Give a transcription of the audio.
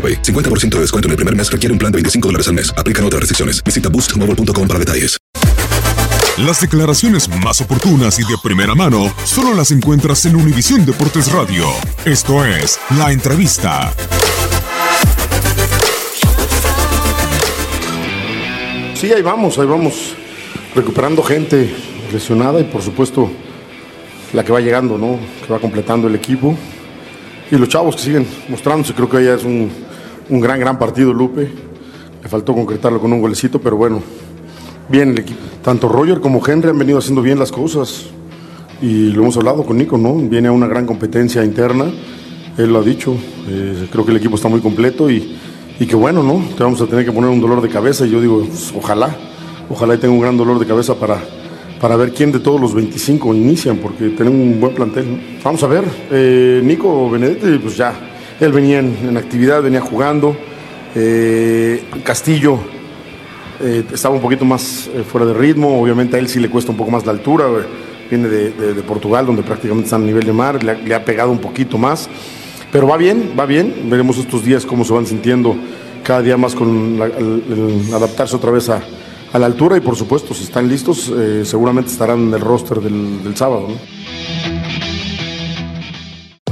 AroPay. 50% de descuento en el primer mes requiere un plan de 25 dólares al mes. Aplican otras restricciones. Visita boostmobile.com para detalles. Las declaraciones más oportunas y de primera mano solo las encuentras en Univisión Deportes Radio. Esto es La Entrevista. Sí, ahí vamos, ahí vamos. Recuperando gente lesionada y por supuesto la que va llegando, ¿no? Que va completando el equipo. Y los chavos que siguen mostrándose, creo que ya es un, un gran, gran partido, Lupe. Le faltó concretarlo con un golecito, pero bueno, bien el equipo. Tanto Roger como Henry han venido haciendo bien las cosas. Y lo hemos hablado con Nico, ¿no? Viene a una gran competencia interna. Él lo ha dicho. Eh, creo que el equipo está muy completo y, y que bueno, ¿no? Te vamos a tener que poner un dolor de cabeza. Y yo digo, pues, ojalá, ojalá y tenga un gran dolor de cabeza para, para ver quién de todos los 25 inician, porque tenemos un buen plantel. Vamos a ver, eh, Nico Benedetti, pues ya, él venía en, actividad, venía jugando. Eh, Castillo eh, estaba un poquito más eh, fuera de ritmo, obviamente a él sí le cuesta un poco más la altura, viene de, Portugal, donde prácticamente está a nivel de mar, le ha, pegado un poquito más, pero va bien, va bien, veremos estos días cómo se van sintiendo cada día más con adaptarse otra vez a, la altura y por supuesto, si están listos, seguramente estarán en el roster del, sábado.